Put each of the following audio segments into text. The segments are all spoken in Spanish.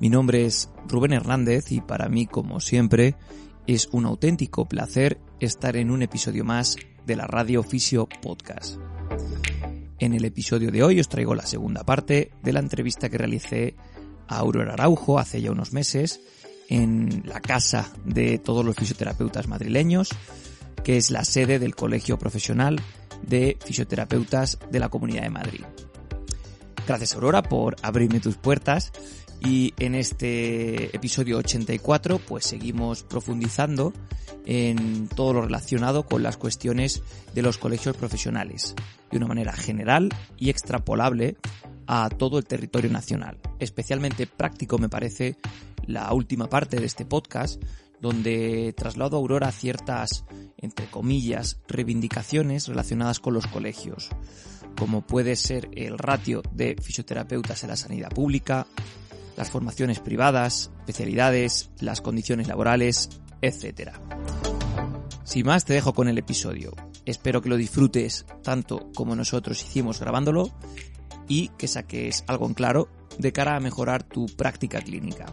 Mi nombre es Rubén Hernández y para mí, como siempre, es un auténtico placer estar en un episodio más de la Radio Fisio Podcast. En el episodio de hoy os traigo la segunda parte de la entrevista que realicé a Aurora Araujo hace ya unos meses en la casa de todos los fisioterapeutas madrileños, que es la sede del Colegio Profesional de Fisioterapeutas de la Comunidad de Madrid. Gracias Aurora por abrirme tus puertas y en este episodio 84 pues seguimos profundizando en todo lo relacionado con las cuestiones de los colegios profesionales de una manera general y extrapolable a todo el territorio nacional. Especialmente práctico me parece la última parte de este podcast donde traslado a Aurora ciertas, entre comillas, reivindicaciones relacionadas con los colegios, como puede ser el ratio de fisioterapeutas en la sanidad pública, las formaciones privadas, especialidades, las condiciones laborales, etc. Sin más, te dejo con el episodio. Espero que lo disfrutes tanto como nosotros hicimos grabándolo y que saques algo en claro de cara a mejorar tu práctica clínica.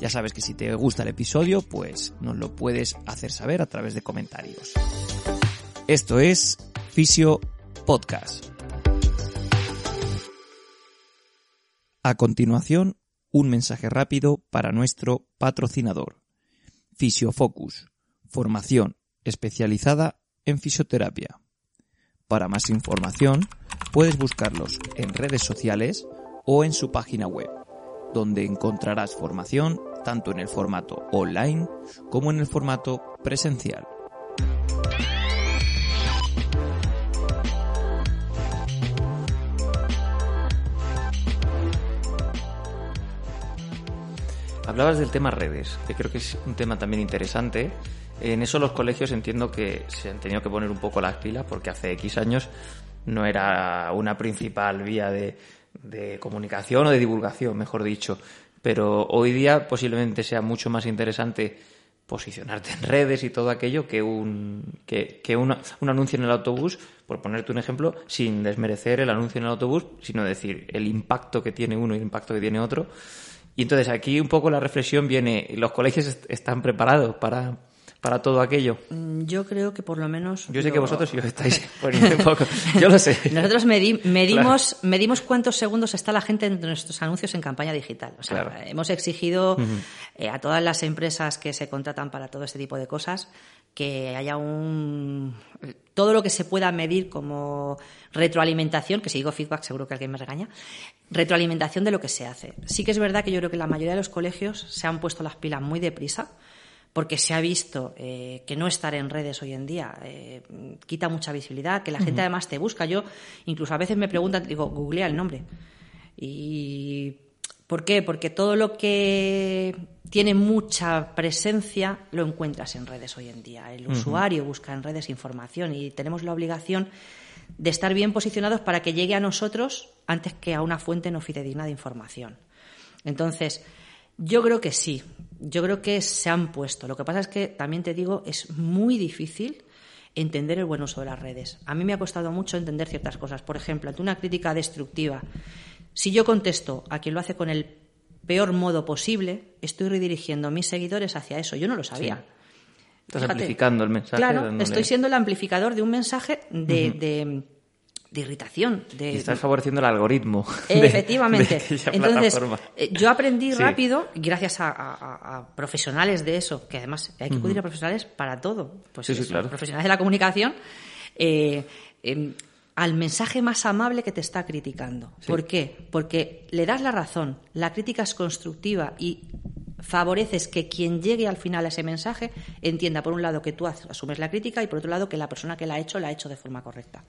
Ya sabes que si te gusta el episodio, pues nos lo puedes hacer saber a través de comentarios. Esto es Fisio Podcast. A continuación, un mensaje rápido para nuestro patrocinador. Fisiofocus, formación especializada en fisioterapia. Para más información, puedes buscarlos en redes sociales o en su página web, donde encontrarás formación tanto en el formato online como en el formato presencial. Hablabas del tema redes, que creo que es un tema también interesante. En eso los colegios entiendo que se han tenido que poner un poco las pilas porque hace X años no era una principal vía de, comunicación o de divulgación, mejor dicho. Pero hoy día posiblemente sea mucho más interesante posicionarte en redes y todo aquello que un, que, que un anuncio en el autobús, por ponerte un ejemplo, sin desmerecer el anuncio en el autobús, sino decir el impacto que tiene uno y el impacto que tiene otro. Y entonces aquí un poco la reflexión viene, ¿los colegios están preparados para, para todo aquello? Mm, yo creo que por lo menos... Yo sé que vosotros sí os estáis poniendo un poco, yo lo sé. Nosotros medimos, medimos cuántos segundos está la gente entre nuestros anuncios en campaña digital. O sea, hemos exigido eh, a todas las empresas que se contratan para todo este tipo de cosas que haya un todo lo que se pueda medir como retroalimentación, que si digo feedback seguro que alguien me regaña, retroalimentación de lo que se hace. Sí que es verdad que yo creo que la mayoría de los colegios se han puesto las pilas muy deprisa porque se ha visto eh, que no estar en redes hoy en día eh, quita mucha visibilidad, que la gente además te busca. Yo incluso a veces me preguntan, digo, googlea el nombre. ¿Y por qué? Porque todo lo que tiene mucha presencia lo encuentras en redes hoy en día. El usuario busca en redes información y tenemos la obligación de estar bien posicionados para que llegue a nosotros antes que a una fuente no fidedigna de información. Entonces, yo creo que sí, yo creo que se han puesto. Lo que pasa es que, también te digo, es muy difícil entender el buen uso de las redes. A mí me ha costado mucho entender ciertas cosas. Por ejemplo, ante una crítica destructiva, si yo contesto a quien lo hace con el peor modo posible, estoy redirigiendo a mis seguidores hacia eso. Yo no lo sabía. Estás amplificando el mensaje. Claro, estoy siendo el amplificador de un mensaje de de irritación. De, y estás favoreciendo el algoritmo. Efectivamente. Entonces, eh, yo aprendí rápido, gracias a, profesionales de eso, que además hay que acudir a profesionales para todo. Pues profesionales de la comunicación, eh, em, al mensaje más amable que te está criticando. ¿Por qué? Porque le das la razón, la crítica es constructiva y favoreces que quien llegue al final a ese mensaje entienda, por un lado, que tú asumes la crítica y por otro lado, que la persona que la ha hecho la ha hecho de forma correcta.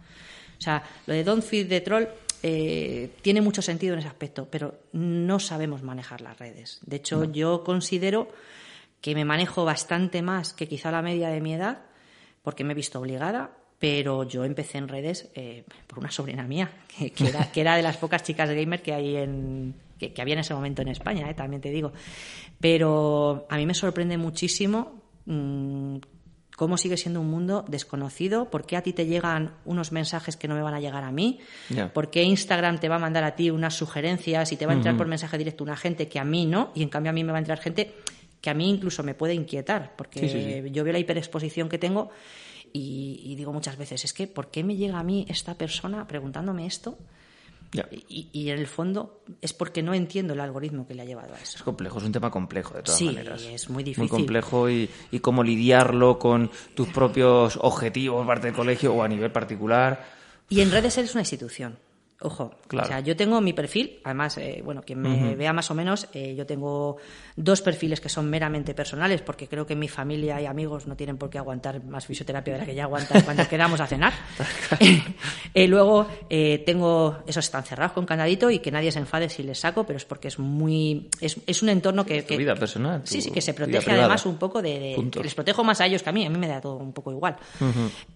O sea, lo de Don't Feed the Troll eh, tiene mucho sentido en ese aspecto, pero no sabemos manejar las redes. De hecho, yo considero que me manejo bastante más que quizá la media de mi edad, porque me he visto obligada, pero yo empecé en redes eh, por una sobrina mía, que, era, de las pocas chicas gamer que hay en que, había en ese momento en España, eh, también te digo. Pero a mí me sorprende muchísimo mm, cómo sigue siendo un mundo desconocido, por qué a ti te llegan unos mensajes que no me van a llegar a mí, por qué Instagram te va a mandar a ti unas sugerencias y te va a entrar por mensaje directo una gente que a mí no, y en cambio a mí me va a entrar gente que a mí incluso me puede inquietar, porque yo veo la hiperexposición que tengo y, digo muchas veces, es que ¿por qué me llega a mí esta persona preguntándome esto? Y, en el fondo es porque no entiendo el algoritmo que le ha llevado a eso. Es complejo, es un tema complejo de todas sí, maneras. es muy difícil. Muy complejo y, y cómo lidiarlo con tus propios objetivos, parte del colegio o a nivel particular. Y en redes eres una institución. Ojo, o sea, yo tengo mi perfil, además, eh, bueno, quien me vea más o menos, eh, yo tengo dos perfiles que son meramente personales, porque creo que mi familia y amigos no tienen por qué aguantar más fisioterapia de la que ya aguantan cuando queramos a cenar. eh, luego eh, tengo, esos están cerrados con candadito y que nadie se enfade si les saco, pero es porque es muy, es, es un entorno que, que vida personal. Sí, sí, que se protege además un poco de, les protejo más a ellos que a mí, a mí me da todo un poco igual.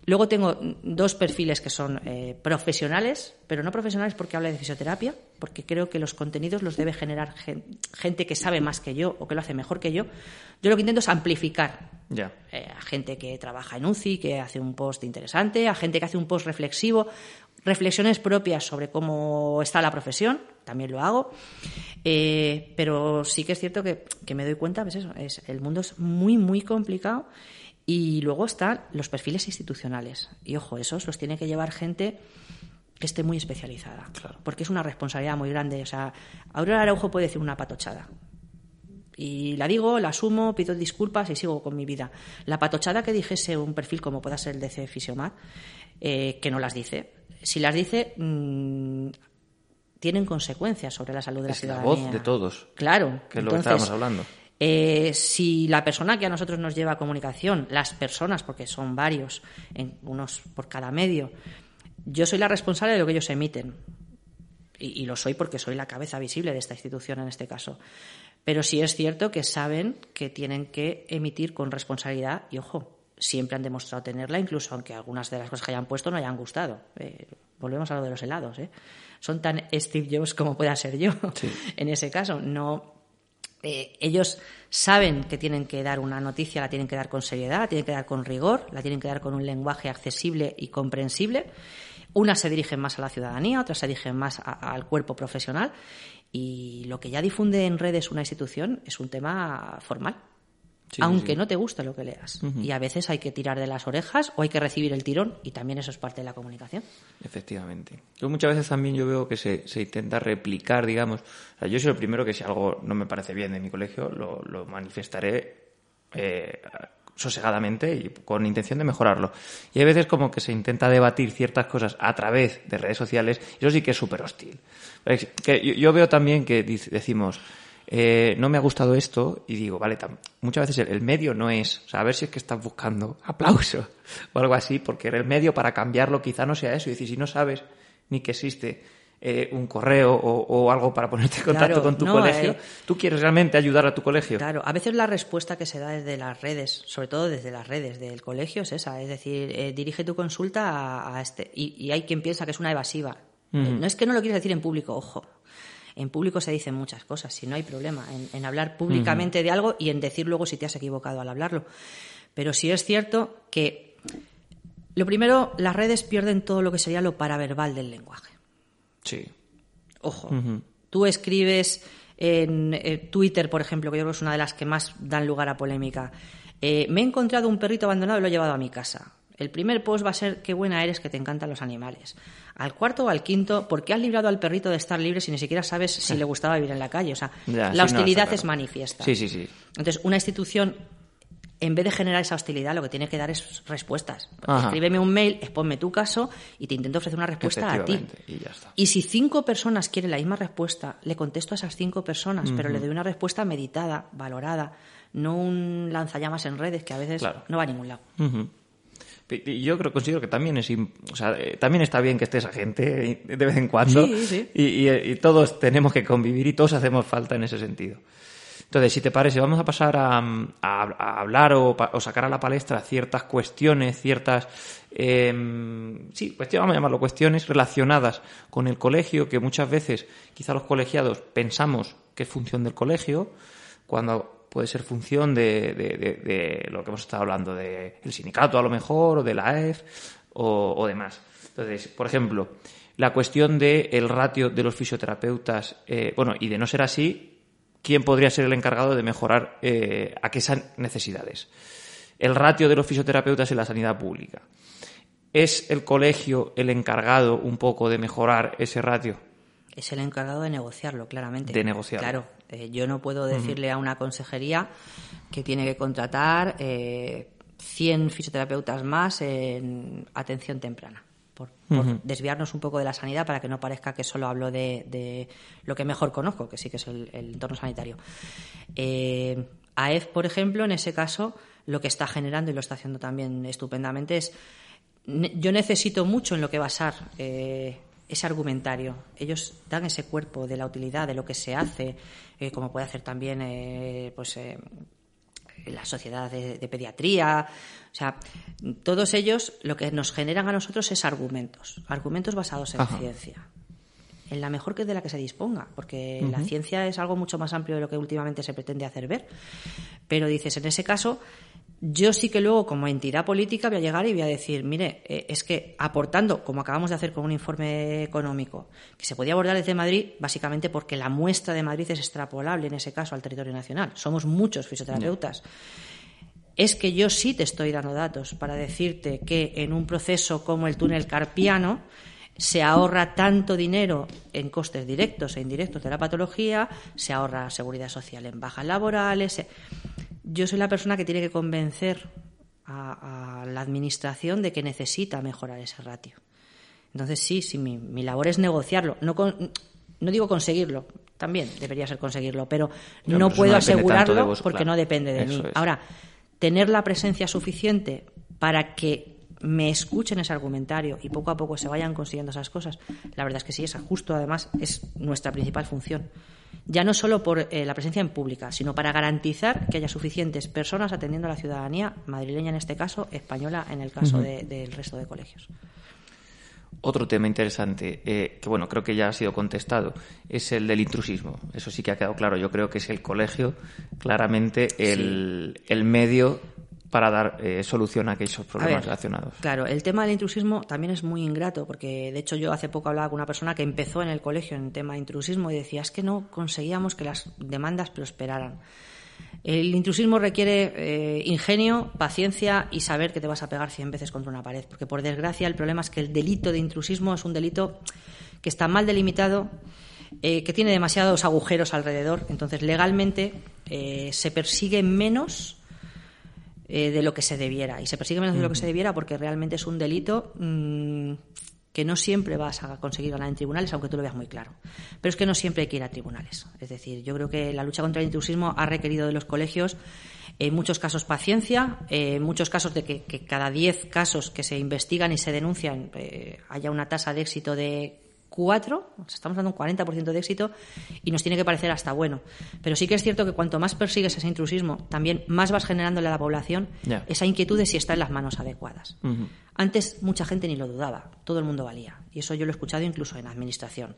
Luego tengo dos perfiles que son profesionales, pero no profesionales porque habla de fisioterapia, porque creo que los contenidos los debe generar gente que sabe más que yo o que lo hace mejor que yo. Yo lo que intento es amplificar eh, a gente que trabaja en UCI, que hace un post interesante, a gente que hace un post reflexivo, reflexiones propias sobre cómo está la profesión, también lo hago. Eh, pero sí que es cierto que, me doy cuenta, pues es, el mundo es muy, muy complicado. Y luego están los perfiles institucionales. Y ojo, esos los tiene que llevar gente que esté muy especializada. Porque es una responsabilidad muy grande. O sea, Aurora Araujo puede decir una patochada. Y la digo, la asumo, pido disculpas y sigo con mi vida. La patochada que dijese un perfil como pueda ser el de C Fisiomat, eh, que no las dice. Si las dice, mm, tienen consecuencias sobre la salud de la ciudadanía. la voz de todos. Claro. Que es lo que estábamos hablando. Eh, si la persona que a nosotros nos lleva a comunicación, las personas, porque son varios, en, unos por cada medio, yo soy la responsable de lo que ellos emiten. Y, lo soy porque soy la cabeza visible de esta institución en este caso. Pero sí es cierto que saben que tienen que emitir con responsabilidad y, ojo, siempre han demostrado tenerla, incluso aunque algunas de las cosas que hayan puesto no hayan gustado. Eh, volvemos a lo de los helados. ¿eh? Son tan Steve Jobs como pueda ser yo en ese caso. No, eh, ellos saben que tienen que dar una noticia, la tienen que dar con seriedad, la tienen que dar con rigor, la tienen que dar con un lenguaje accesible y comprensible unas se dirigen más a la ciudadanía, otras se dirigen más al cuerpo profesional y lo que ya difunde en redes una institución es un tema formal. aunque no te guste lo que leas. Y a veces hay que tirar de las orejas o hay que recibir el tirón y también eso es parte de la comunicación. Efectivamente. Yo muchas veces también yo veo que se, intenta replicar, digamos. yo soy el primero que si algo no me parece bien de mi colegio, lo, manifestaré eh, sosegadamente y con intención de mejorarlo. Y hay veces como que se intenta debatir ciertas cosas a través de redes sociales y eso sí que es súper hostil. Yo, veo también que decimos, eh, no me ha gustado esto y digo, vale, muchas veces el, medio no es, o sea, a ver si es que estás buscando aplauso o algo así, porque el medio para cambiarlo quizá no sea eso. Y si no sabes ni que existe eh, un correo o, algo para ponerte en contacto con tu colegio. Eh, ¿Tú quieres realmente ayudar a tu colegio? Claro, a veces la respuesta que se da desde las redes, sobre todo desde las redes del colegio, es esa. Es decir, eh, dirige tu consulta a, este. Y, hay quien piensa que es una evasiva. No es que no lo quieras decir en público, ojo. En público se dicen muchas cosas, si no hay problema en, hablar públicamente de algo y en decir luego si te has equivocado al hablarlo. Pero sí es cierto que, lo primero, las redes pierden todo lo que sería lo paraverbal del lenguaje. Sí. Ojo. Tú escribes en eh, Twitter, por ejemplo, que yo creo que es una de las que más dan lugar a polémica. Eh, me he encontrado un perrito abandonado y lo he llevado a mi casa. El primer post va a ser qué buena eres que te encantan los animales. Al cuarto o al quinto, ¿por qué has librado al perrito de estar libre si ni siquiera sabes si le gustaba vivir en la calle? O sea, la hostilidad es manifiesta. Sí, sí, sí. Entonces, una institución en vez de generar esa hostilidad, lo que tiene que dar es respuestas. Escríbeme un mail, exponme tu caso y te intento ofrecer una respuesta a ti. Y, si cinco personas quieren la misma respuesta, le contesto a esas cinco personas, pero le doy una respuesta meditada, valorada, no un lanzallamas en redes que a veces no va a ningún lado. Yo creo, considero que también es, o sea, eh, también está bien que esté esa gente de vez en cuando. Y, todos tenemos que convivir y todos hacemos falta en ese sentido. Entonces, si te parece, vamos a pasar a, hablar o, sacar a la palestra ciertas cuestiones, ciertas, eh, sí, cuestiones, vamos a llamarlo cuestiones relacionadas con el colegio, que muchas veces quizá los colegiados pensamos que es función del colegio, cuando puede ser función de, lo que hemos estado hablando, del sindicato a lo mejor, o de la AEF, o, demás. Entonces, por ejemplo, la cuestión del ratio de los fisioterapeutas, eh, bueno, y de no ser así, ¿quién podría ser el encargado de mejorar eh, aquellas necesidades? El ratio de los fisioterapeutas en la sanidad pública. ¿Es el colegio el encargado un poco de mejorar ese ratio? Es el encargado de negociarlo, claramente. De negociarlo. Claro, eh, yo no puedo decirle a una consejería que tiene que contratar eh, 100 fisioterapeutas más en atención temprana. Por, desviarnos un poco de la sanidad para que no parezca que solo hablo de, lo que mejor conozco, que sí que es el, entorno sanitario. Eh, AEF, por ejemplo, en ese caso, lo que está generando y lo está haciendo también estupendamente es yo necesito mucho en lo que basar eh, ese argumentario. Ellos dan ese cuerpo de la utilidad, de lo que se hace, eh, como puede hacer también eh, pues, eh, la sociedad de, pediatría. O sea, todos ellos lo que nos generan a nosotros es argumentos, argumentos basados en ciencia. En la mejor que de la que se disponga, porque la ciencia es algo mucho más amplio de lo que últimamente se pretende hacer ver. Pero dices, en ese caso, yo sí que luego, como entidad política, voy a llegar y voy a decir, mire, eh, es que aportando, como acabamos de hacer con un informe económico, que se podía abordar desde Madrid, básicamente porque la muestra de Madrid es extrapolable en ese caso al territorio nacional. Somos muchos fisioterapeutas. Es que yo sí te estoy dando datos para decirte que en un proceso como el túnel carpiano, se ahorra tanto dinero en costes directos e indirectos de la patología, se ahorra seguridad social en bajas laborales yo soy la persona que tiene que convencer a, la administración de que necesita mejorar ese ratio. Entonces, sí, sí, mi, labor es negociarlo. No, no digo conseguirlo, también debería ser conseguirlo, pero no, puedo asegurarlo porque no depende de mí. Ahora, tener la presencia suficiente para que me escuchen ese argumentario y poco a poco se vayan consiguiendo esas cosas, la verdad es que sí, es justo, además, es nuestra principal función ya no solo por eh, la presencia en pública, sino para garantizar que haya suficientes personas atendiendo a la ciudadanía madrileña en este caso, española en el caso del resto de colegios. Otro tema interesante, eh, que bueno, creo que ya ha sido contestado, es el del intrusismo. Eso sí que ha quedado claro. Yo creo que es el colegio claramente el, el medio para dar eh, solución a aquellos problemas relacionados. Claro, el tema del intrusismo también es muy ingrato, porque de hecho yo hace poco hablaba con una persona que empezó en el colegio en el tema de intrusismo y decía, es que no conseguíamos que las demandas prosperaran. El intrusismo requiere eh, ingenio, paciencia y saber que te vas a pegar 100 veces contra una pared, porque por desgracia el problema es que el delito de intrusismo es un delito que está mal delimitado, eh, que tiene demasiados agujeros alrededor, entonces legalmente se persigue menos eh, de lo que se debiera. Y se persigue menos de lo que se debiera porque realmente es un delito mm, que no siempre vas a conseguir ganar en tribunales, aunque tú lo veas muy claro. Pero es que no siempre hay que ir a tribunales. Es decir, yo creo que la lucha contra el intrusismo ha requerido de los colegios en muchos casos paciencia, en muchos casos de que, cada 10 casos que se investigan y se denuncian eh, haya una tasa de éxito de cuatro, estamos dando un 40% de éxito y nos tiene que parecer hasta bueno. Pero sí que es cierto que cuanto más persigues ese intrusismo, también más vas generándole a la población esa inquietud de si está en las manos adecuadas. Antes mucha gente ni lo dudaba, todo el mundo valía. Y eso yo lo he escuchado incluso en administración.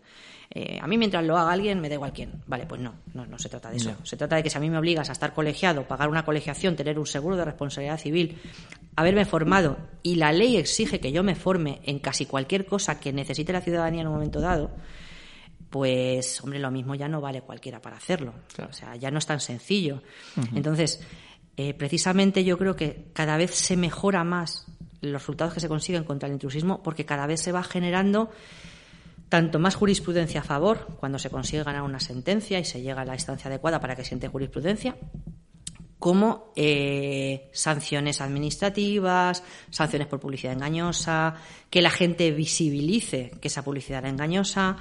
Eh, a mí mientras lo haga alguien me da igual quién. Vale, pues no, no, no se trata de eso. Se trata de que si a mí me obligas a estar colegiado, pagar una colegiación, tener un seguro de responsabilidad civil, haberme formado y la ley exige que yo me forme en casi cualquier cosa que necesite la ciudadanía en un momento dado, pues, hombre, lo mismo ya no vale cualquiera para hacerlo. O sea, ya no es tan sencillo. Entonces, eh, precisamente yo creo que cada vez se mejora más los resultados que se consiguen contra el intrusismo porque cada vez se va generando tanto más jurisprudencia a favor cuando se consigue ganar una sentencia y se llega a la instancia adecuada para que siente jurisprudencia, como eh, sanciones administrativas, sanciones por publicidad engañosa, que la gente visibilice que esa publicidad era engañosa.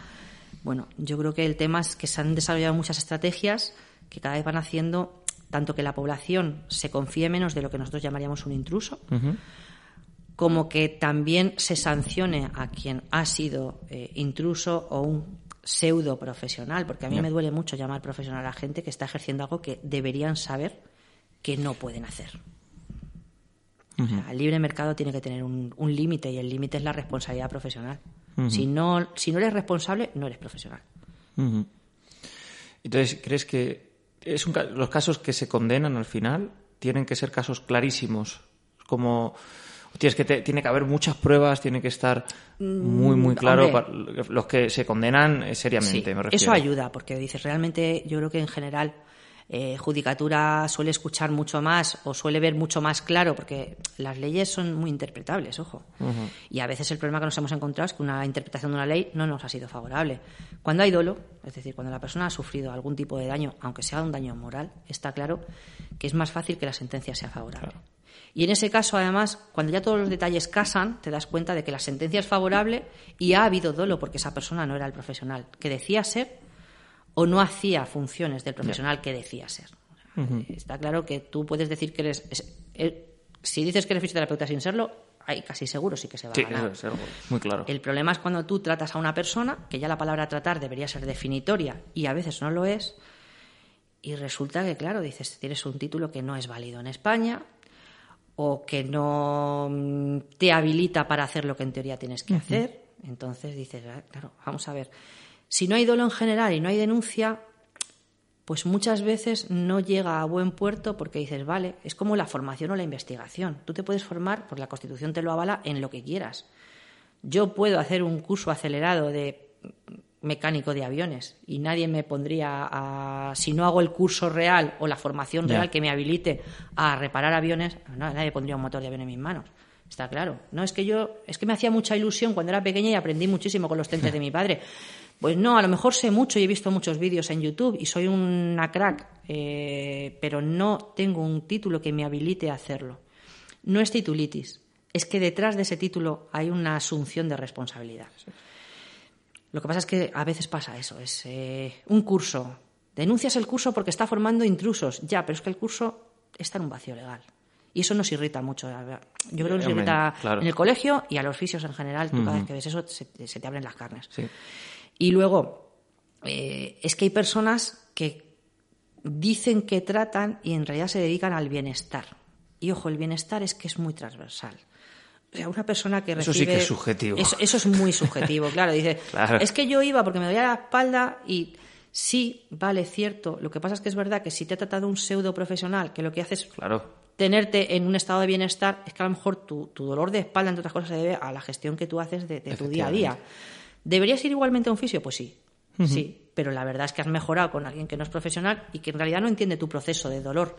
Bueno, yo creo que el tema es que se han desarrollado muchas estrategias que cada vez van haciendo tanto que la población se confíe menos de lo que nosotros llamaríamos un intruso, como que también se sancione a quien ha sido eh, intruso o un pseudo profesional, porque a mí me duele mucho llamar profesional a gente que está ejerciendo algo que deberían saber que no pueden hacer. el libre mercado tiene que tener un, límite y el límite es la responsabilidad profesional. si, no, si no eres responsable, no eres profesional. Entonces, ¿crees que es los casos que se condenan al final tienen que ser casos clarísimos? Como tienes que tiene que haber muchas pruebas, tiene que estar muy muy mm, claro los que se condenan eh, seriamente. Eso ayuda porque dices realmente yo creo que en general eh, judicatura suele escuchar mucho más o suele ver mucho más claro, porque las leyes son muy interpretables, ojo. Y a veces el problema que nos hemos encontrado es que una interpretación de una ley no nos ha sido favorable. Cuando hay dolo, es decir, cuando la persona ha sufrido algún tipo de daño, aunque sea un daño moral, está claro que es más fácil que la sentencia sea favorable. Y en ese caso, además, cuando ya todos los detalles casan, te das cuenta de que la sentencia es favorable y ha habido dolo porque esa persona no era el profesional que decía ser o no hacía funciones del profesional que decía ser. Está claro que tú puedes decir que eres... Eh, si dices que eres fisioterapeuta sin serlo, hay casi seguro sí que se va a ganar. muy claro. El problema es cuando tú tratas a una persona, que ya la palabra tratar debería ser definitoria y a veces no lo es, y resulta que, claro, dices, tienes un título que no es válido en España o que no mm, te habilita para hacer lo que en teoría tienes que hacer. Entonces dices, ah, claro, vamos a ver. Si no hay dolo en general y no hay denuncia, pues muchas veces no llega a buen puerto porque dices, vale, es como la formación o la investigación. Tú te puedes formar, por la Constitución te lo avala, en lo que quieras. Yo puedo hacer un curso acelerado de mecánico de aviones y nadie me pondría a, si no hago el curso real o la formación real que me habilite a reparar aviones, no, nadie pondría un motor de avión en mis manos. Está claro. No es que yo, es que me hacía mucha ilusión cuando era pequeña y aprendí muchísimo con los tentes de mi padre. Pues no, a lo mejor sé mucho y he visto muchos vídeos en YouTube y soy una crack, eh, pero no tengo un título que me habilite a hacerlo. No es titulitis, es que detrás de ese título hay una asunción de responsabilidad. Lo que pasa es que a veces pasa eso, es eh, un curso. Denuncias el curso porque está formando intrusos, ya, pero es que el curso está en un vacío legal. Y eso nos irrita mucho. Yo creo que nos irrita en el colegio y a los fisios en general. Tú cada vez que ves eso se, te abren las carnes. Sí. Y luego, eh, es que hay personas que dicen que tratan y en realidad se dedican al bienestar. Y ojo, el bienestar es que es muy transversal. O sea, una persona que recibe... Eso sí que es subjetivo. Eso, es muy subjetivo, claro. Dice, es que yo iba porque me dolía la espalda y sí, vale, cierto. Lo que pasa es que es verdad que si te ha tratado un pseudo profesional que lo que hace es claro. tenerte en un estado de bienestar, es que a lo mejor tu, dolor de espalda, entre otras cosas, se debe a la gestión que tú haces de, de tu día a día. ¿Deberías ir igualmente a un fisio? Pues sí, sí, pero la verdad es que has mejorado con alguien que no es profesional y que en realidad no entiende tu proceso de dolor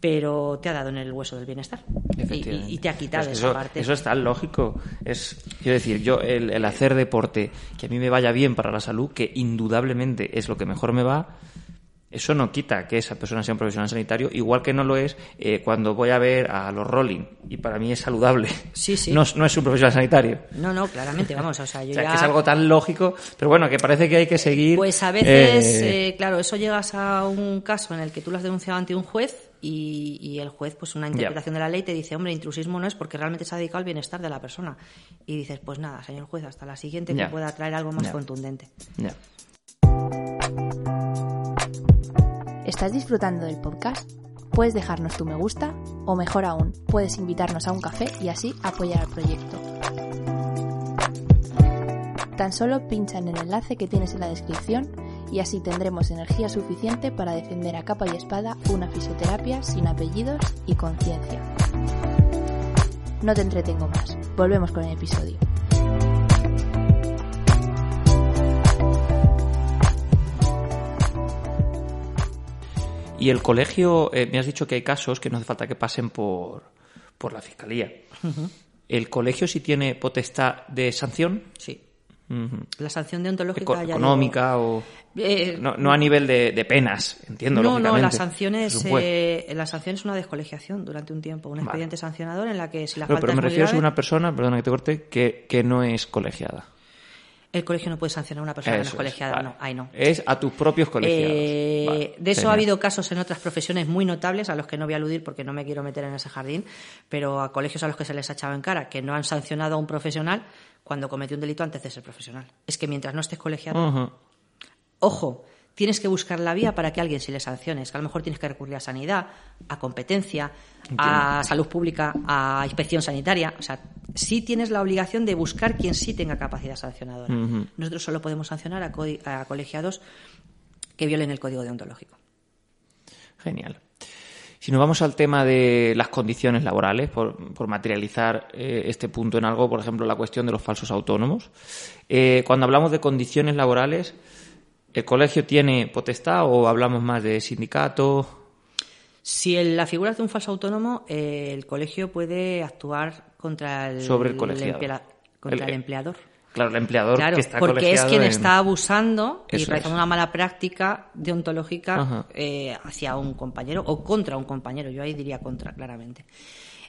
pero te ha dado en el hueso del bienestar y, te ha quitado esa parte. Eso es tan lógico. Es, quiero decir, yo el, el, hacer deporte, que a mí me vaya bien para la salud, que indudablemente es lo que mejor me va, eso no quita que esa persona sea un profesional sanitario, igual que no lo es eh, cuando voy a ver a los Rolling y para mí es saludable. Sí, sí. No, es un profesional sanitario. No, no, claramente, vamos, o sea, yo que es algo tan lógico, pero bueno, que parece que hay que seguir. Pues a veces, eh, eh, claro, eso llegas a un caso en el que tú lo has denunciado ante un juez y, el juez, pues una interpretación de la ley te dice, hombre, intrusismo no es porque realmente se ha dedicado al bienestar de la persona. Y dices, pues nada, señor juez, hasta la siguiente que pueda traer algo más contundente. ¿Estás disfrutando del podcast? Puedes dejarnos tu me gusta o mejor aún, puedes invitarnos a un café y así apoyar al proyecto. Tan solo pincha en el enlace que tienes en la descripción y así tendremos energía suficiente para defender a capa y espada una fisioterapia sin apellidos y conciencia. No te entretengo más, volvemos con el episodio. Y el colegio, eh, me has dicho que hay casos que no hace falta que pasen por, por la fiscalía. ¿El colegio sí tiene potestad de sanción? Sí. La sanción deontológica económica o eh, no, a nivel de, penas, entiendo. No, no, la sanción es eh, la sanción es una descolegiación durante un tiempo, un expediente sancionador en la que si la pero, pero me refiero a una persona, perdona que te corte, que, que no es colegiada. el colegio no puede sancionar a una persona que no es colegiada. No, ahí no. Es a tus propios colegiados. Eh, de eso ha habido casos en otras profesiones muy notables, a los que no voy a aludir porque no me quiero meter en ese jardín, pero a colegios a los que se les ha echado en cara que no han sancionado a un profesional cuando cometió un delito antes de ser profesional. Es que mientras no estés colegiado. Ojo, tienes que buscar la vía para que alguien sí le sancione. que a lo mejor tienes que recurrir a sanidad, a competencia, a salud pública, a inspección sanitaria. O sea, sí tienes la obligación de buscar quien sí tenga capacidad sancionadora. Nosotros solo podemos sancionar a, colegiados que violen el código deontológico. Genial. Si nos vamos al tema de las condiciones laborales, por, materializar eh, este punto en algo, por ejemplo, la cuestión de los falsos autónomos. Eh, cuando hablamos de condiciones laborales, ¿El colegio tiene potestad o hablamos más de sindicato? Si la figura es de un falso autónomo, eh, el colegio puede actuar contra el, Sobre el, contra el, empleador. Claro, el empleador claro, que está porque es quien está abusando y realizando una mala práctica deontológica eh, hacia un compañero o contra un compañero. Yo ahí diría contra, claramente.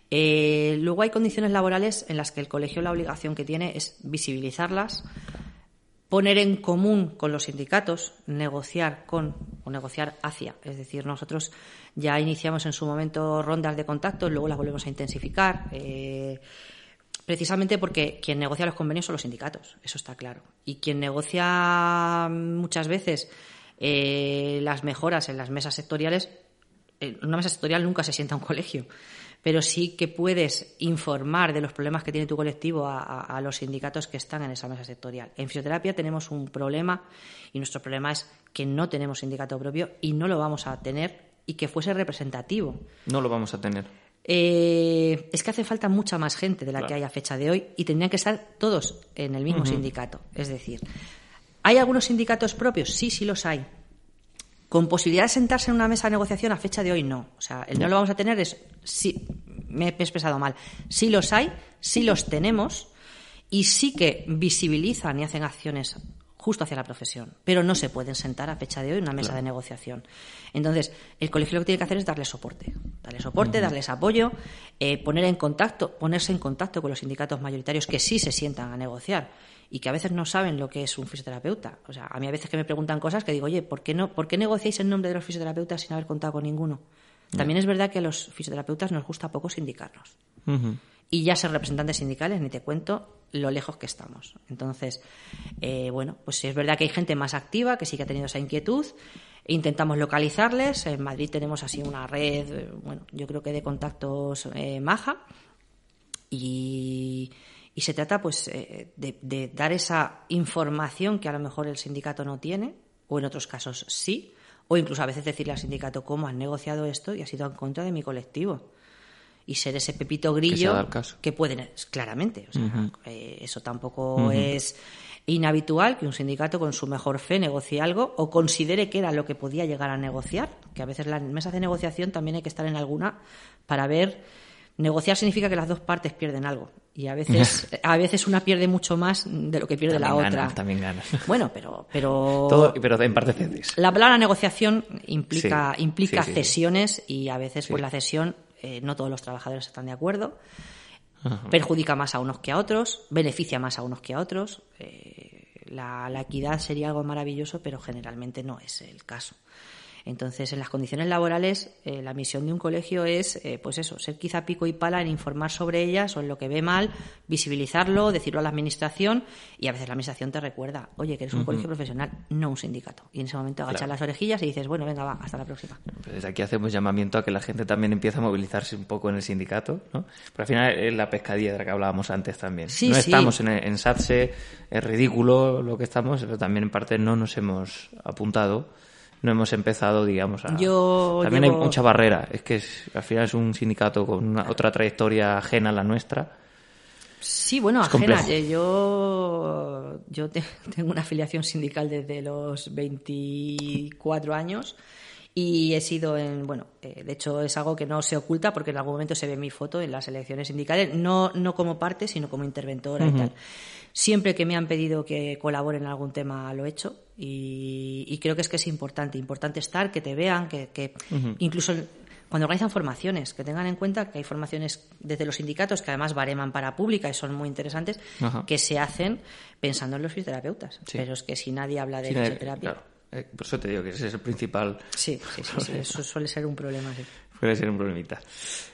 Eh, luego hay condiciones laborales en las que el colegio la obligación que tiene es visibilizarlas, poner en común con los sindicatos, negociar con o negociar hacia. Es decir, nosotros ya iniciamos en su momento rondas de contactos, luego las volvemos a intensificar. Eh, precisamente porque quien negocia los convenios son los sindicatos, eso está claro. Y quien negocia muchas veces eh, las mejoras en las mesas sectoriales, en una mesa sectorial nunca se sienta un colegio pero sí que puedes informar de los problemas que tiene tu colectivo a, los sindicatos que están en esa mesa sectorial. En fisioterapia tenemos un problema y nuestro problema es que no tenemos sindicato propio y no lo vamos a tener y que fuese representativo. No lo vamos a tener. Eh, es que hace falta mucha más gente de la que hay a fecha de hoy y tendrían que estar todos en el mismo sindicato. Es decir, ¿hay algunos sindicatos propios? Sí, sí los hay. Con posibilidad de sentarse en una mesa de negociación a fecha de hoy no. O sea, el no lo vamos a tener es sí, me he expresado mal. Sí los hay, sí los tenemos y sí que visibilizan y hacen acciones justo hacia la profesión, pero no se pueden sentar a fecha de hoy en una mesa de negociación. Entonces, el colegio lo que tiene que hacer es darles soporte, darles soporte, darles apoyo, eh, poner en contacto, ponerse en contacto con los sindicatos mayoritarios que sí se sientan a negociar y que a veces no saben lo que es un fisioterapeuta. O sea, a mí a veces que me preguntan cosas que digo, oye, ¿por qué, no, ¿por qué negociáis en nombre de los fisioterapeutas sin haber contado con ninguno? También es verdad que a los fisioterapeutas nos gusta poco sindicarnos. Y ya ser representantes sindicales, ni te cuento lo lejos que estamos. Entonces, eh, bueno, pues es verdad que hay gente más activa que sí que ha tenido esa inquietud. Intentamos localizarles. En Madrid tenemos así una red, bueno, yo creo que de contactos eh, maja. Y se trata pues eh, de, dar esa información que a lo mejor el sindicato no tiene, o en otros casos sí, o incluso a veces decirle al sindicato cómo han negociado esto y ha sido en contra de mi colectivo. Y ser ese pepito grillo que, pueden, claramente. Eh, eso tampoco es inhabitual que un sindicato con su mejor fe negocie algo o considere que era lo que podía llegar a negociar, que a veces las mesas de negociación también hay que estar en alguna para ver negociar significa que las dos partes pierden algo y a veces a veces una pierde mucho más de lo que pierde la otra. también ganas. Bueno pero pero pero en parte cedes. la palabra negociación implica implica cesiones y a veces pues la cesión eh, no todos los trabajadores están de acuerdo perjudica más a unos que a otros beneficia más a unos que a otros eh, la equidad sería algo maravilloso pero generalmente no es el caso entonces, en las condiciones laborales, eh, la misión de un colegio es, eh, pues eso, ser quizá pico y pala en informar sobre ellas o en lo que ve mal, visibilizarlo, decirlo a la administración y a veces la administración te recuerda, oye, que eres un colegio profesional, no un sindicato. Y en ese momento agachas las orejillas y dices, bueno, venga, va, hasta la próxima. Pues desde aquí hacemos llamamiento a que la gente también empiece a movilizarse un poco en el sindicato, ¿no? Pero al final es la pescadilla de la que hablábamos antes también. no estamos en, en SATSE, es ridículo lo que estamos, pero también en parte no nos hemos apuntado no hemos empezado, digamos, a... También hay mucha barrera. Es que al final es un sindicato con otra trayectoria ajena a la nuestra. Sí, bueno, ajena. Eh, yo, yo tengo una afiliación sindical desde los 24 años y he sido en, bueno, eh, de hecho es algo que no se oculta porque en algún momento se ve mi foto en las elecciones sindicales, no, no como parte, sino como interventora y tal. Siempre que me han pedido que colabore en algún tema lo he hecho y, creo que es que es importante, importante estar, que te vean, que, incluso cuando organizan formaciones, que tengan en cuenta que hay formaciones desde los sindicatos que además bareman para pública y son muy interesantes, que se hacen pensando en los fisioterapeutas. Pero es que si nadie habla de fisioterapia. Eh, por eso te digo que ese es el principal. Sí, sí, sí, eso suele ser un problema. Sí. Suele ser un problemita.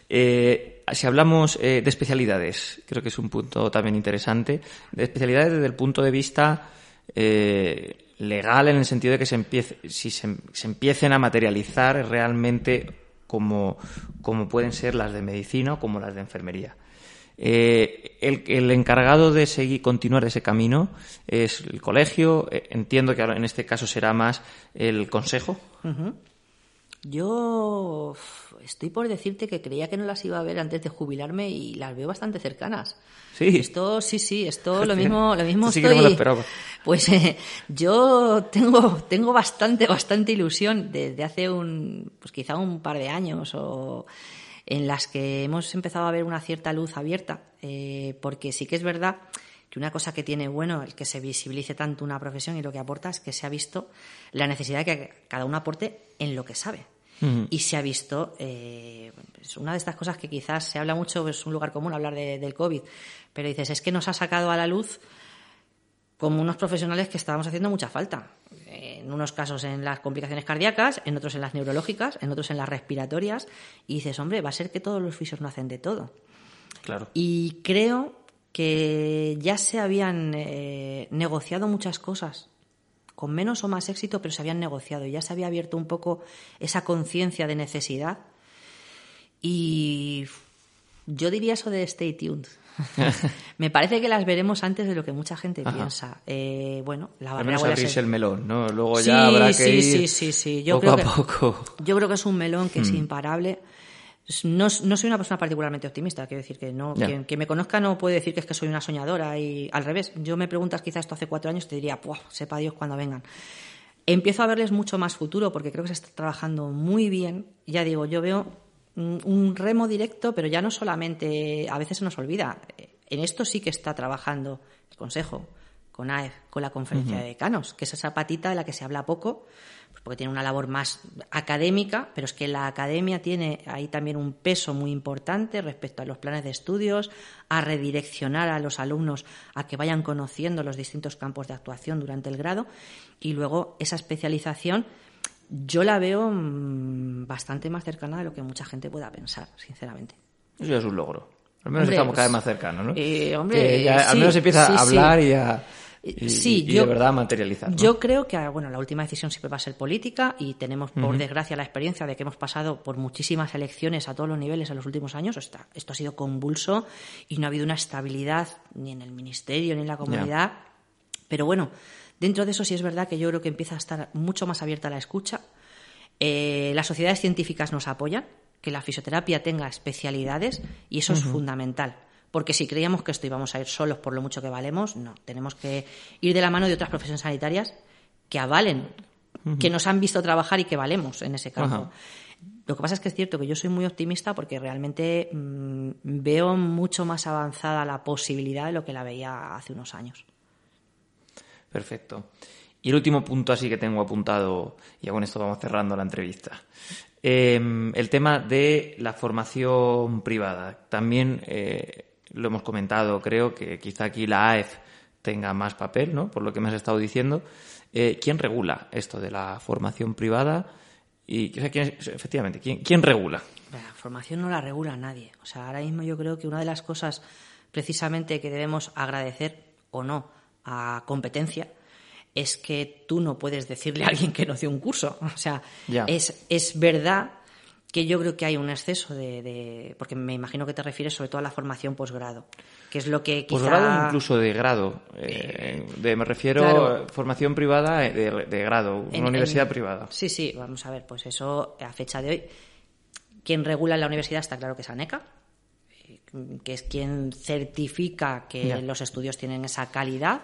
Eh, si hablamos eh, de especialidades, creo que es un punto también interesante. De especialidades desde el punto de vista legal, en el sentido de que se empiece, si se, se empiecen a materializar realmente como, como pueden ser las de medicina o como las de enfermería. Eh, el, encargado de seguir, continuar ese camino es el colegio. Eh, entiendo que en este caso será más el consejo. Yo estoy por decirte que creía que no las iba a ver antes de jubilarme y las veo bastante cercanas. Sí. Esto, sí, sí, esto lo mismo, lo mismo estoy. Pues eh, yo tengo, tengo bastante, bastante ilusión desde hace un, pues quizá un par de años o en las que hemos empezado a ver una cierta luz abierta, eh, porque sí que es verdad que una cosa que tiene bueno el que se visibilice tanto una profesión y lo que aporta es que se ha visto la necesidad de que cada uno aporte en lo que sabe. Y se ha visto, eh, es una de estas cosas que quizás se habla mucho, es un lugar común hablar del COVID, pero dices, es que nos ha sacado a la luz como unos profesionales que estábamos haciendo mucha falta. En unos casos en las complicaciones cardíacas, en otros en las neurológicas, en otros en las respiratorias, y dices, hombre, va a ser que todos los fisios no hacen de todo. Claro. Y creo que ya se habían eh, negociado muchas cosas con menos o más éxito, pero se habían negociado y ya se había abierto un poco esa conciencia de necesidad. Y yo diría eso de stay tuned. Me parece que las veremos antes de lo que mucha gente piensa. Eh, bueno, la Al menos abrirse el melón, ¿no? Luego ya habrá que sí, ir sí, sí, sí. Yo poco creo a poco. Yo creo que es un melón que es mm. imparable. No, no, soy una persona particularmente optimista, quiero decir que no, que me conozca no puede decir que es que soy una soñadora y al revés. Yo me preguntas quizás esto hace cuatro años, te diría, Puah, sepa Dios cuando vengan. Empiezo a verles mucho más futuro porque creo que se está trabajando muy bien. Ya digo, yo veo un, remo directo, pero ya no solamente, a veces se nos olvida, en esto sí que está trabajando el Consejo, con AEF, con la conferencia de decanos, que es esa patita de la que se habla poco, pues porque tiene una labor más académica, pero es que la academia tiene ahí también un peso muy importante respecto a los planes de estudios, a redireccionar a los alumnos a que vayan conociendo los distintos campos de actuación durante el grado y luego esa especialización yo la veo mm, bastante más cercana de lo que mucha gente pueda pensar, sinceramente. Eso ya es un logro. Al menos estamos cada vez más cercanos, ¿no? Eh, hombre, al menos empieza a hablar y a... Y, sí, de verdad materializar. Yo creo que bueno, la última decisión siempre va a ser política y tenemos, por desgracia, la experiencia de que hemos pasado por muchísimas elecciones a todos los niveles en los últimos años. esto ha sido convulso y no ha habido una estabilidad ni en el ministerio ni en la comunidad. Pero bueno, Dentro de eso sí es verdad que yo creo que empieza a estar mucho más abierta la escucha. Eh, las sociedades científicas nos apoyan, que la fisioterapia tenga especialidades y eso es fundamental. Porque si creíamos que esto íbamos a ir solos por lo mucho que valemos, no. Tenemos que ir de la mano de otras profesiones sanitarias que avalen, que nos han visto trabajar y que valemos en ese campo. Lo que pasa es que es cierto que yo soy muy optimista porque realmente mm, veo mucho más avanzada la posibilidad de lo que la veía hace unos años. Perfecto. Y el último punto así que tengo apuntado, y con esto vamos cerrando la entrevista. Em, el tema de la formación privada. También eh, lo hemos comentado, creo que quizá aquí la AEF tenga más papel, ¿no? Por lo que me has estado diciendo. Eh, ¿Quién regula esto de la formación privada? Y, efectivamente, ¿quién, ¿quién regula? La formación no la regula nadie. O sea, ahora mismo yo creo que una de las cosas precisamente que debemos agradecer o no a competencia, es que tú no puedes decirle a alguien que no dio un curso. O sea, es, es verdad que yo creo que hay un exceso de, porque me imagino que te refieres sobre todo a la formación posgrado, que es lo que quizá... Posgrado incluso de grado, eh, de, me refiero a formación privada de, grado, una universidad privada. Sí, sí, vamos a ver, pues eso a fecha de hoy, quien regula la universidad está claro que es ANECA, que es quien certifica que los estudios tienen esa calidad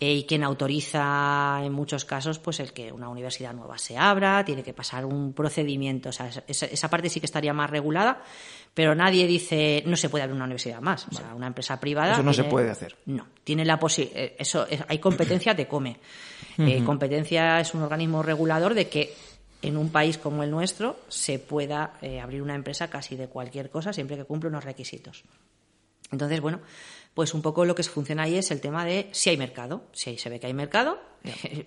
eh, y quien autoriza en muchos casos pues el que una universidad nueva se abra, tiene que pasar un procedimiento, o sea, esa, parte sí que estaría más regulada, pero nadie dice no se puede abrir una universidad más, o sea, una empresa privada Eso no se puede hacer. No, tiene la posibilidad eso hay competencia de come. Eh, competencia es un organismo regulador de que en un país como el nuestro se pueda eh, abrir una empresa casi de cualquier cosa siempre que cumple unos requisitos. Entonces, bueno, pues un poco lo que funciona ahí es el tema de si hay mercado. Si ahí se ve que hay mercado,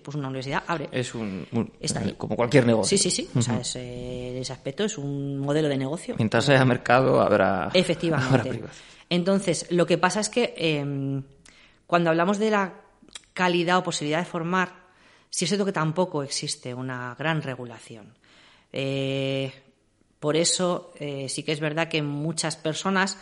pues una universidad abre. Es un, eh, como cualquier negocio. Sí, sí, sí. O sea, eh, ese aspecto es un modelo de negocio. Mientras haya mercado, habrá. Efectivamente. Entonces, lo que pasa es que em, cuando hablamos de la calidad o posibilidad de formar, sí es cierto que tampoco existe una gran regulación. Eh, por eso sí que es verdad que muchas personas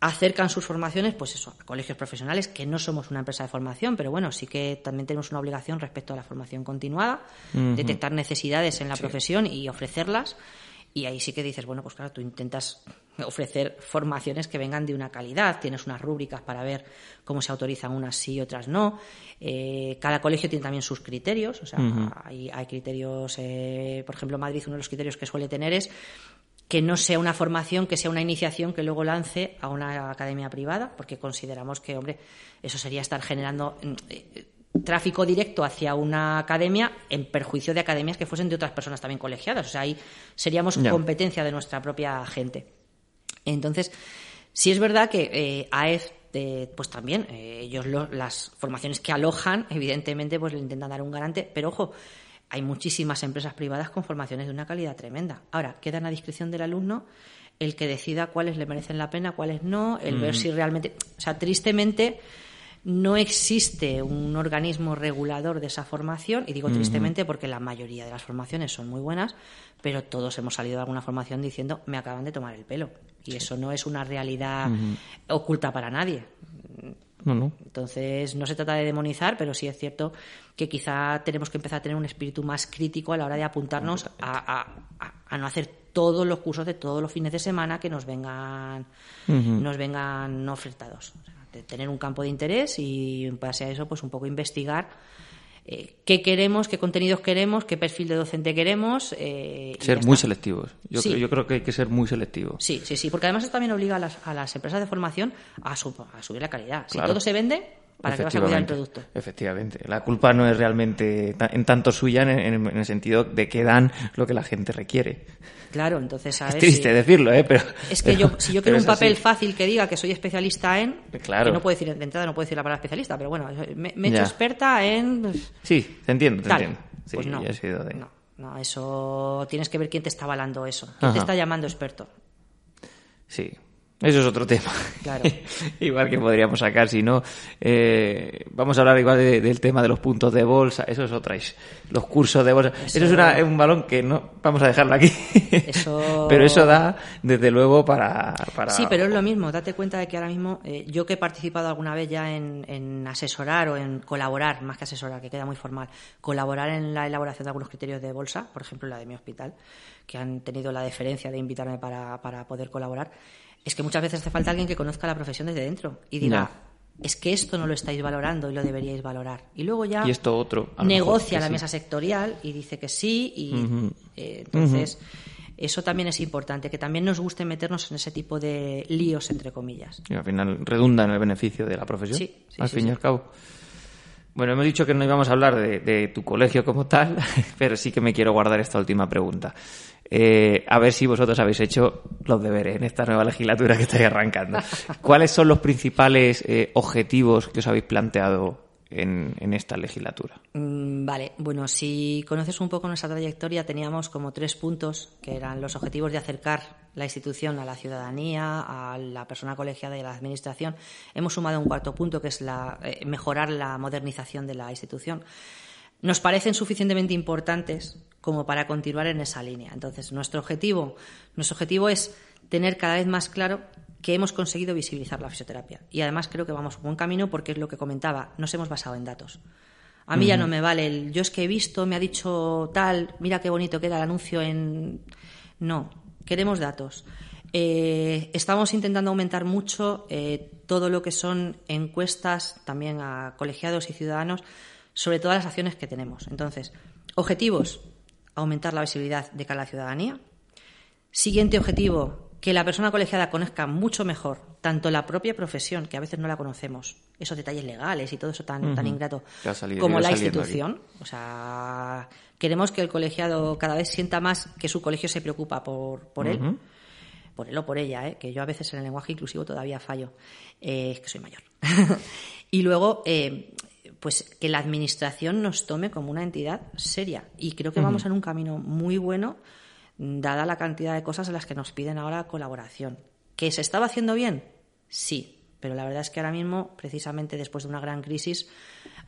acercan sus formaciones, pues eso, a colegios profesionales, que no somos una empresa de formación, pero bueno, sí que también tenemos una obligación respecto a la formación continuada, detectar necesidades en la profesión y ofrecerlas. Y ahí sí que dices, bueno, pues claro, tú intentas ofrecer formaciones que vengan de una calidad, tienes unas rúbricas para ver cómo se autorizan unas sí y otras no. Eh, cada colegio tiene también sus criterios, o sea, hay, criterios, eh, por ejemplo, Madrid, uno de los criterios que suele tener es que no sea una formación, que sea una iniciación que luego lance a una academia privada, porque consideramos que, hombre, eso sería estar generando mm, eh, tráfico directo hacia una academia en perjuicio de academias que fuesen de otras personas también colegiadas. O sea, ahí seríamos competencia de nuestra propia gente. Entonces, sí es verdad que eh, AEF eh, pues también ellos las formaciones que alojan evidentemente pues le intentan dar un garante pero ojo hay muchísimas empresas privadas con formaciones de una calidad tremenda. Ahora, queda en la discreción del alumno el que decida cuáles le merecen la pena, cuáles no, el ver si realmente. O sea, tristemente no existe un organismo regulador de esa formación, y digo tristemente porque la mayoría de las formaciones son muy buenas, pero todos hemos salido de alguna formación diciendo me acaban de tomar el pelo. Y eso no es una realidad oculta para nadie. Entonces, no se trata de demonizar, pero sí es cierto que quizá tenemos que empezar a tener un espíritu más crítico a la hora de apuntarnos a, no hacer todos los cursos de todos los fines de semana que nos vengan, nos vengan ofertados. de tener un campo de interés y en base a eso, pues un poco investigar eh, qué queremos, qué contenidos queremos, qué perfil de docente queremos. Eh, ser muy selectivos. Yo, creo, yo, creo, que hay que ser muy selectivos. Sí, sí, sí, porque además eso también obliga a las, a las empresas de formación a, a subir la calidad. Si todo se vende, ¿para qué vas a cuidar el producto? Efectivamente. La culpa no es realmente en tanto suya en el sentido de que dan lo que la gente requiere. Claro, entonces Es triste decirlo, ¿eh? Pero, es que yo, si yo quiero un papel fácil que diga que soy especialista en. Claro. Que no puedo decir, de entrada no puedo decir la palabra especialista, pero bueno, me, he hecho experta en. Pues, sí, te entiendo, te entiendo. Sí, pues no, no, no, eso. Tienes que ver quién te está avalando eso. ¿Quién te está llamando experto? Sí, eso es otro tema. Claro. igual que podríamos sacar, si no. Eh, vamos a hablar igual del tema de los puntos de bolsa. Eso es otra. Los cursos de bolsa. Eso, es un balón que no. Vamos a dejarlo aquí. Eso... pero eso da, desde luego, para, para, Sí, pero es lo mismo. Date cuenta de que ahora mismo, eh, yo que he participado alguna vez ya en, en, asesorar o en colaborar, más que asesorar, que queda muy formal, colaborar en la elaboración de algunos criterios de bolsa, por ejemplo, la de mi hospital, que han tenido la deferencia de invitarme para, para poder colaborar es que muchas veces hace falta alguien que conozca la profesión desde dentro y diga, es que esto no lo estáis valorando y lo deberíais valorar. Y luego ya y esto otro, negocia la mesa sectorial y dice que sí y eh, entonces eso también es importante, que también nos guste meternos en ese tipo de líos, entre comillas. Y al final redunda en el beneficio de la profesión, sí, al fin y al cabo. Bueno, hemos dicho que no íbamos a hablar de, tu colegio como tal, pero sí que me quiero guardar esta última pregunta. Eh, a ver si vosotros habéis hecho los deberes en esta nueva legislatura que estáis arrancando. ¿Cuáles son los principales eh, objetivos que os habéis planteado en, esta legislatura? Mm, vale, bueno, si conoces un poco nuestra trayectoria, teníamos como tres puntos que eran los objetivos de acercar la institución a la ciudadanía, a la persona colegiada y a la administración. Hemos sumado un cuarto punto que es la, eh, mejorar la modernización de la institución. Nos parecen suficientemente importantes como para continuar en esa línea. Entonces, nuestro objetivo, nuestro objetivo es tener cada vez más claro que hemos conseguido visibilizar la fisioterapia. Y además creo que vamos buen camino porque es lo que comentaba, nos hemos basado en datos. A mí ya no me vale el yo es que he visto, me ha dicho tal, mira qué bonito queda el anuncio en. No, queremos datos. Eh, estamos intentando aumentar mucho eh, todo lo que son encuestas también a colegiados y ciudadanos sobre todas las acciones que tenemos. Entonces, objetivos, aumentar la visibilidad de cara a la ciudadanía. Siguiente objetivo, que la persona colegiada conozca mucho mejor tanto la propia profesión, que a veces no la conocemos, esos detalles legales y todo eso tan, tan ingrato, como la institución. O sea, queremos que el colegiado cada vez sienta más que su colegio se preocupa por, por él, por él o por ella, ¿eh? que yo a veces en el lenguaje inclusivo todavía fallo, eh, es que soy mayor. y luego, eh, pues que la administración nos tome como una entidad seria. Y creo que vamos en un camino muy bueno dada la cantidad de cosas en las que nos piden ahora colaboración. ¿Que se estaba haciendo bien? Sí, pero la verdad es que ahora mismo, precisamente después de una gran crisis,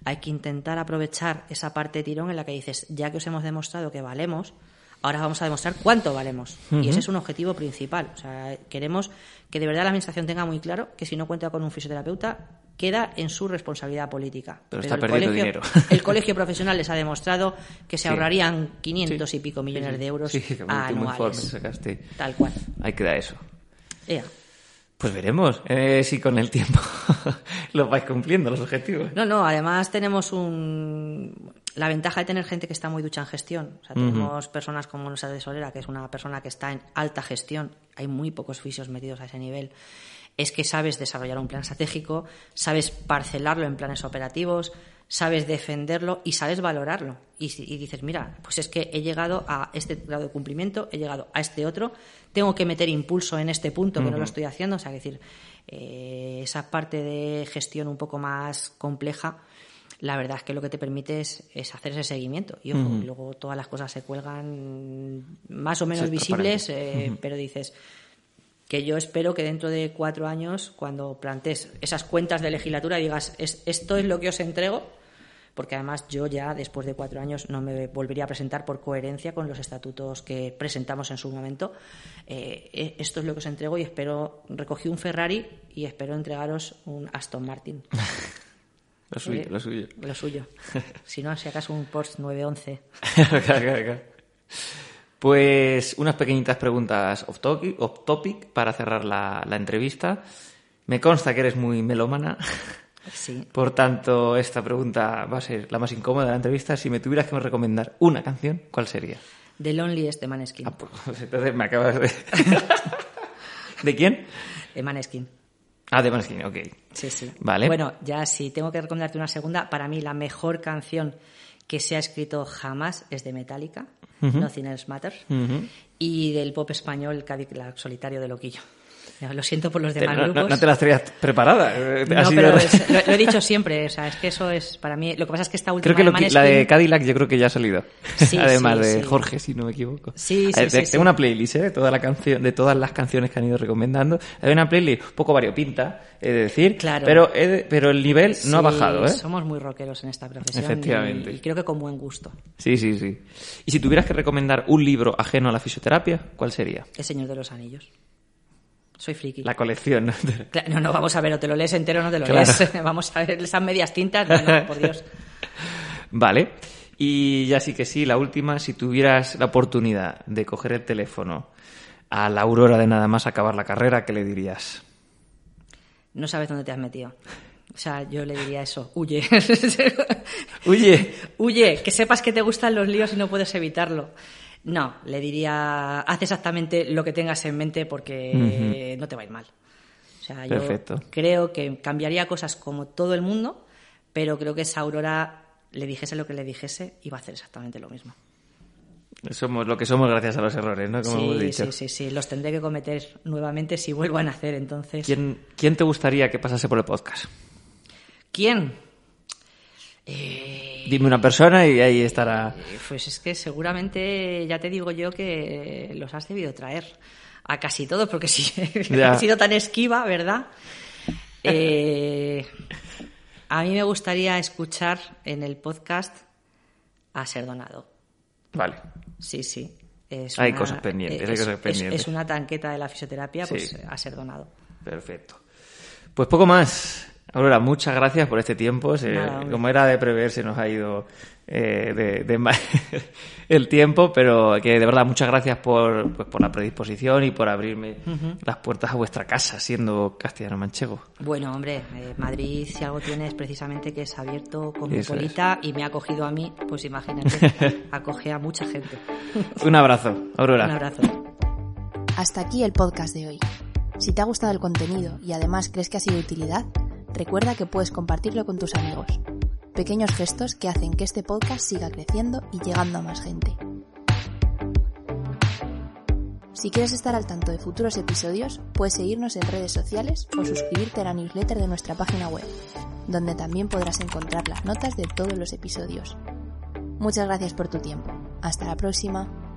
hay que intentar aprovechar esa parte de tirón en la que dices, ya que os hemos demostrado que valemos, ahora vamos a demostrar cuánto valemos. Y ese es un objetivo principal. O sea, queremos que de verdad la Administración tenga muy claro que si no cuenta con un fisioterapeuta, queda en su responsabilidad política. Pero, está perdiendo dinero. El colegio profesional les ha demostrado que se ahorrarían 500 y pico millones de euros anuales. Tal cual. Ahí queda eso. Pues veremos eh, si con el tiempo lo vais cumpliendo los objetivos. No, no, además tenemos un... la ventaja de tener gente que está muy ducha en gestión. O sea, tenemos personas como nuestra tesorera, que es una persona que está en alta gestión. Hay muy pocos fisios metidos a ese nivel es que sabes desarrollar un plan estratégico, sabes parcelarlo en planes operativos, sabes defenderlo y sabes valorarlo. Y, dices, mira, pues es que he llegado a este grado de cumplimiento, he llegado a este otro, tengo que meter impulso en este punto que no lo estoy haciendo. O sea, decir, eh, esa parte de gestión un poco más compleja, la verdad es que lo que te permite es, hacer ese seguimiento. Y luego todas las cosas se cuelgan más o menos visibles, eh, pero dices, que yo espero que dentro de cuatro años, cuando plantees esas cuentas de legislatura, digas, esto es lo que os entrego, porque además yo ya después de cuatro años no me volvería a presentar por coherencia con los estatutos que presentamos en su momento. Eh, eh, esto es lo que os entrego y espero, recogí un Ferrari y espero entregaros un Aston Martin. lo suyo, lo suyo. Lo suyo. si no, si acaso un Porsche 911. Pues unas pequeñitas preguntas off topic, para cerrar la, entrevista. Me consta que eres muy melómana. Sí. Por tanto, esta pregunta va a ser la más incómoda de la entrevista. Si me tuvieras que recomendar una canción, ¿cuál sería? The Loneliest de Maneskin. Ah, pues, entonces me acabas de... ¿De quién? De Maneskin. Ah, de Maneskin, ok. Sí, sí. Vale. Bueno, ya si tengo que recomendarte una segunda, para mí la mejor canción que se ha escrito jamás es de Metallica. Nothing Else Matters, y del pop español Cadillac Solitario de Loquillo. Lo siento por los demás grupos. No, te las traías preparada. Eh, no, pero lo, he dicho siempre. O sea, es que eso es para mí. Lo que pasa es que esta última. Creo que, la de Cadillac yo creo que ya ha salido. Además de Jorge, si no me equivoco. Sí, sí, sí Tengo una playlist ¿eh? de, toda la canción, de todas las canciones que han ido recomendando. Hay una playlist un poco variopinta, es decir. Claro. Pero, pero el nivel no ha bajado. ¿eh? Somos muy rockeros en esta profesión. Efectivamente. Y, creo que con buen gusto. Sí, sí, sí. Y si tuvieras que recomendar un libro ajeno a la fisioterapia, ¿cuál sería? El Señor de los Anillos. Soy friki. La colección, ¿no? no, no, vamos a ver, o te lo lees entero o no te lo lees. Vamos a ver esas medias tintas, no, por Dios. Vale. Y ya sí que sí, la última, si tuvieras la oportunidad de coger el teléfono a la aurora de nada más acabar la carrera, ¿qué le dirías? No sabes dónde te has metido. O sea, yo le diría eso, huye. huye. Huye, que sepas que te gustan los líos y no puedes evitarlo. No, le diría, haz exactamente lo que tengas en mente porque no te va a ir mal. O sea, yo creo que cambiaría cosas como todo el mundo, pero creo que esa Aurora le dijese lo que le dijese y va a hacer exactamente lo mismo. Somos lo que somos gracias a los errores, ¿no? Como hemos dicho. Sí, sí, sí. Los tendré que cometer nuevamente si vuelvo a nacer, entonces. ¿Quién, quién te gustaría que pasase por el podcast? ¿Quién? Eh, Dime una persona y ahí estará. Pues es que seguramente ya te digo yo que los has debido traer a casi todos, porque si ha sido tan esquiva, ¿verdad? Eh, a mí me gustaría escuchar en el podcast a Ser Donado. Vale. Sí, sí. hay, cosas pendientes, es, Es, una tanqueta de la fisioterapia, pues a ser donado. Perfecto. Pues poco más. Aurora, muchas gracias por este tiempo. como era de prever, se nos ha ido eh, de, el tiempo, pero que de verdad muchas gracias por, pues, por la predisposición y por abrirme las puertas a vuestra casa, siendo castellano manchego. Bueno, hombre, eh, Madrid, si algo tiene es precisamente que es abierto como polita y me ha acogido a mí, pues imagínate, acoge a mucha gente. Un abrazo, Aurora. Un abrazo. Hasta aquí el podcast de hoy. Si te ha gustado el contenido y además crees que ha sido de utilidad, recuerda que puedes compartirlo con tus amigos. Pequeños gestos que hacen que este podcast siga creciendo y llegando a más gente. Si quieres estar al tanto de futuros episodios, puedes seguirnos en redes sociales o suscribirte a la newsletter de nuestra página web, donde también podrás encontrar las notas de todos los episodios. Muchas gracias por tu tiempo. Hasta la próxima.